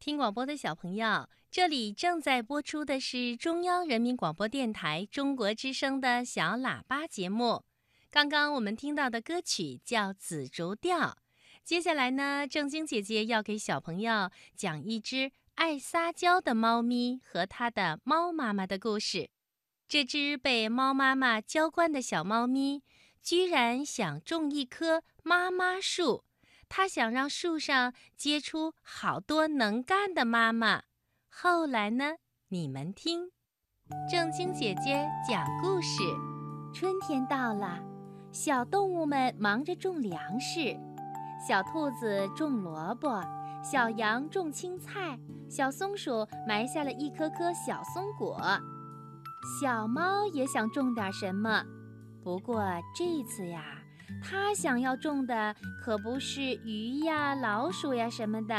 听广播的小朋友，这里正在播出的是中央人民广播电台中国之声的小喇叭节目。刚刚我们听到的歌曲叫《紫竹调》，接下来呢，正晶姐姐要给小朋友讲一只爱撒娇的猫咪和它的猫妈妈的故事。这只被猫妈妈娇惯的小猫咪，居然想种一棵妈妈树。他想让树上结出好多能干的妈妈。后来呢？你们听，正晶姐姐讲故事。春天到了，小动物们忙着种粮食。小兔子种萝卜，小羊种青菜，小松鼠埋下了一颗颗小松果。小猫也想种点什么，不过这次呀。他想要种的可不是鱼呀、老鼠呀什么的，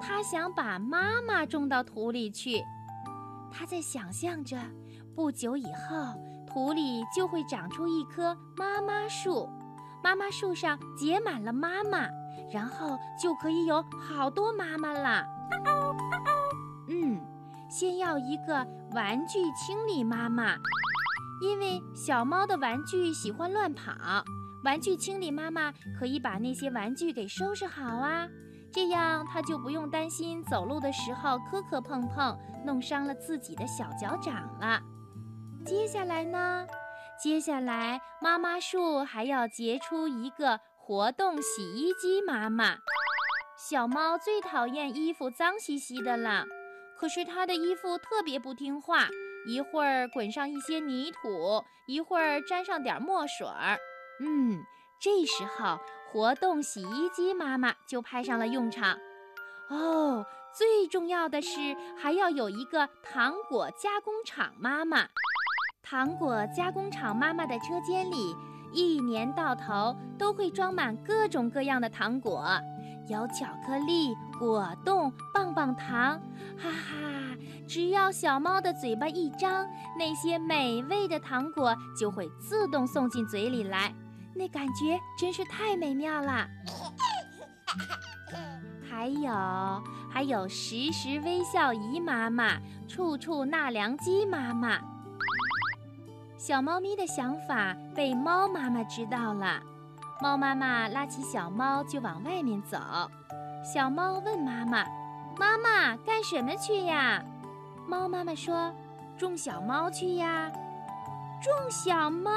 他想把妈妈种到土里去。他在想象着，不久以后土里就会长出一棵妈妈树，妈妈树上结满了妈妈，然后就可以有好多妈妈啦。嗯，先要一个玩具清理妈妈，因为小猫的玩具喜欢乱跑。玩具清理妈妈可以把那些玩具给收拾好啊，这样它就不用担心走路的时候磕磕碰碰，弄伤了自己的小脚掌了。接下来呢？接下来妈妈树还要结出一个活动洗衣机妈妈。小猫最讨厌衣服脏兮兮的了，可是它的衣服特别不听话，一会儿滚上一些泥土，一会儿沾上点墨水儿。嗯，这时候活动洗衣机妈妈就派上了用场。哦，最重要的是还要有一个糖果加工厂妈妈。糖果加工厂妈妈的车间里，一年到头都会装满各种各样的糖果，有巧克力、果冻、棒棒糖，哈哈！只要小猫的嘴巴一张，那些美味的糖果就会自动送进嘴里来。那感觉真是太美妙了。还有还有，时时微笑姨妈妈，处处纳凉鸡妈妈。小猫咪的想法被猫妈妈知道了，猫妈妈拉起小猫就往外面走。小猫问妈妈：“妈妈干什么去呀？”猫妈妈说：“种小猫去呀。”种小猫。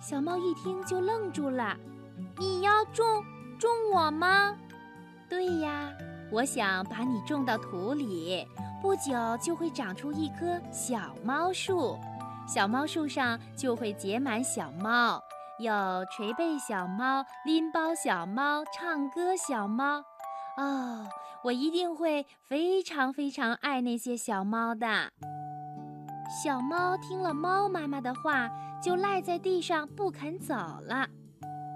小猫一听就愣住了，你要种种我吗？对呀，我想把你种到土里，不久就会长出一棵小猫树，小猫树上就会结满小猫，有捶背小猫、拎包小猫、唱歌小猫。哦，我一定会非常非常爱那些小猫的。小猫听了猫妈妈的话。就赖在地上不肯走了。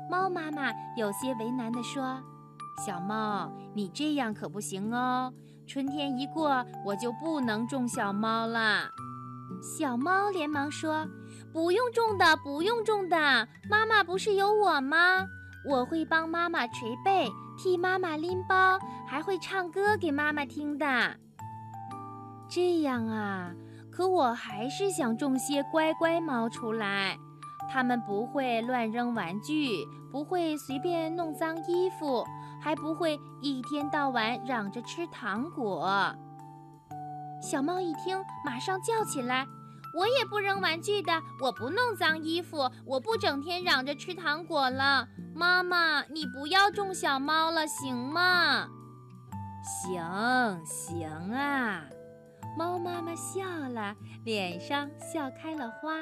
猫妈妈有些为难地说：“小猫，你这样可不行哦！春天一过，我就不能种小猫了。”小猫连忙说：“不用种的，不用种的，妈妈不是有我吗？我会帮妈妈捶背，替妈妈拎包，还会唱歌给妈妈听的。”这样啊。可我还是想种些乖乖猫出来，它们不会乱扔玩具，不会随便弄脏衣服，还不会一天到晚嚷着吃糖果。小猫一听，马上叫起来：“我也不扔玩具的，我不弄脏衣服，我不整天嚷着吃糖果了。妈妈，你不要种小猫了，行吗？”“行行啊。”猫妈妈笑了，脸上笑开了花。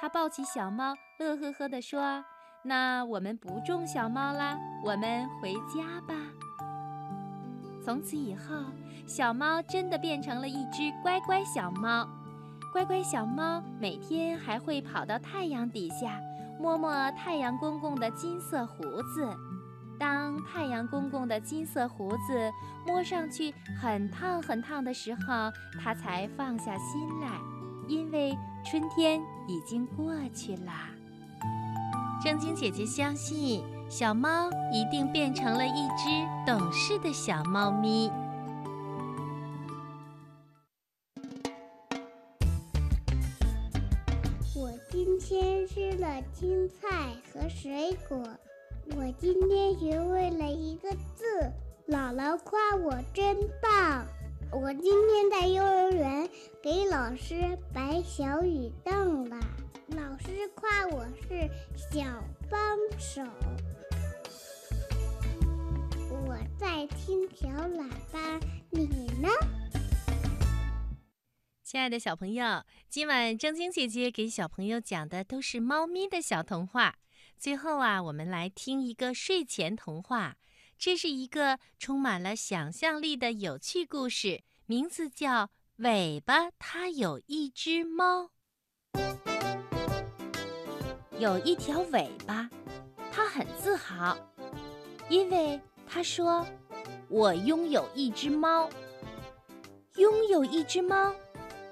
它抱起小猫，乐呵呵地说：“那我们不种小猫啦，我们回家吧。”从此以后，小猫真的变成了一只乖乖小猫。乖乖小猫每天还会跑到太阳底下，摸摸太阳公公的金色胡子。当太阳公公的金色胡子摸上去很烫很烫的时候，他才放下心来，因为春天已经过去了。正晶姐姐相信，小猫一定变成了一只懂事的小猫咪。我今天吃了青菜和水果。我今天学会了一个字，姥姥夸我真棒。我今天在幼儿园给老师摆小雨凳了，老师夸我是小帮手。我在听小喇叭，你呢？亲爱的小朋友，今晚正晶姐姐给小朋友讲的都是猫咪的小童话。最后啊，我们来听一个睡前童话。这是一个充满了想象力的有趣故事，名字叫《尾巴它有一只猫》。有一条尾巴，它很自豪，因为它说：“我拥有一只猫。”拥有一只猫，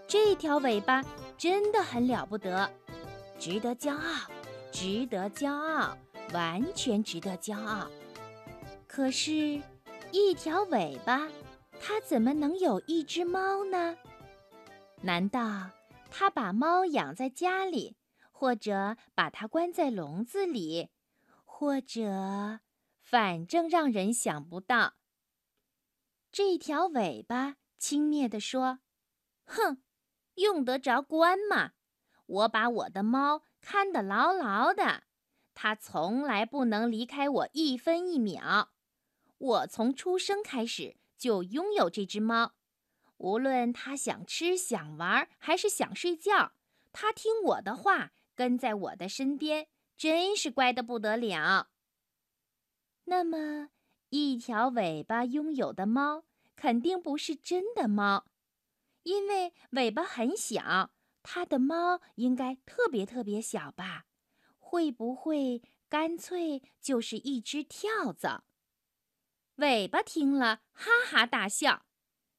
这条尾巴真的很了不得，值得骄傲。值得骄傲，完全值得骄傲。可是，一条尾巴，它怎么能有一只猫呢？难道它把猫养在家里，或者把它关在笼子里，或者，反正让人想不到。这条尾巴轻蔑地说：“哼，用得着关吗？我把我的猫。”看得牢牢的，它从来不能离开我一分一秒。我从出生开始就拥有这只猫，无论它想吃、想玩还是想睡觉，它听我的话，跟在我的身边，真是乖得不得了。那么，一条尾巴拥有的猫肯定不是真的猫，因为尾巴很小。它的猫应该特别特别小吧？会不会干脆就是一只跳蚤？尾巴听了哈哈大笑：“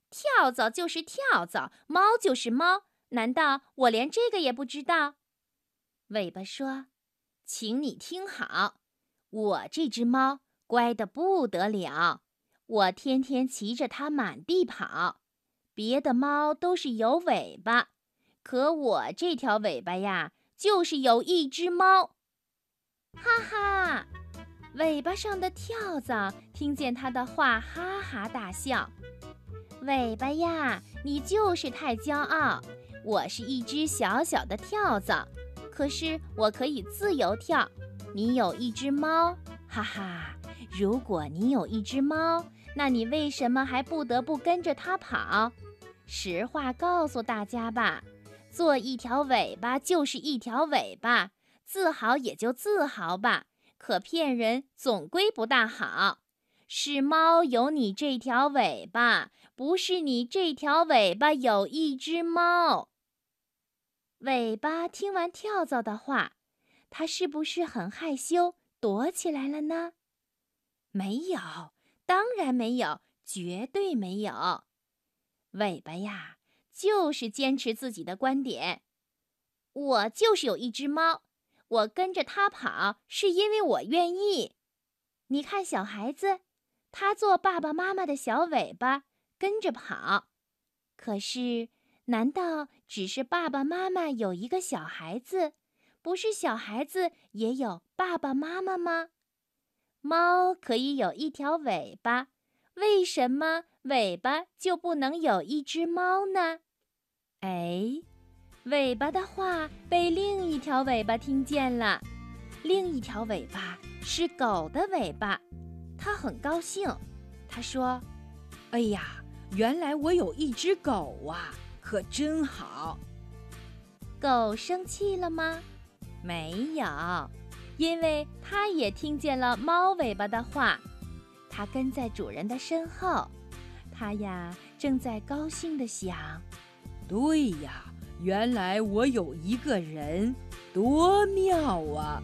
跳蚤就是跳蚤，猫就是猫，难道我连这个也不知道？”尾巴说：“请你听好，我这只猫乖得不得了，我天天骑着它满地跑，别的猫都是有尾巴。”可我这条尾巴呀，就是有一只猫，哈哈！尾巴上的跳蚤听见他的话，哈哈大笑。尾巴呀，你就是太骄傲。我是一只小小的跳蚤，可是我可以自由跳。你有一只猫，哈哈！如果你有一只猫，那你为什么还不得不跟着它跑？实话告诉大家吧。做一条尾巴就是一条尾巴，自豪也就自豪吧。可骗人总归不大好。是猫有你这条尾巴，不是你这条尾巴有一只猫。尾巴听完跳蚤的话，它是不是很害羞，躲起来了呢？没有，当然没有，绝对没有。尾巴呀。就是坚持自己的观点，我就是有一只猫，我跟着它跑是因为我愿意。你看小孩子，他做爸爸妈妈的小尾巴跟着跑，可是难道只是爸爸妈妈有一个小孩子，不是小孩子也有爸爸妈妈吗？猫可以有一条尾巴，为什么尾巴就不能有一只猫呢？哎，尾巴的话被另一条尾巴听见了。另一条尾巴是狗的尾巴，它很高兴。它说：“哎呀，原来我有一只狗啊，可真好。”狗生气了吗？没有，因为它也听见了猫尾巴的话。它跟在主人的身后，它呀正在高兴地想。对呀，原来我有一个人，多妙啊！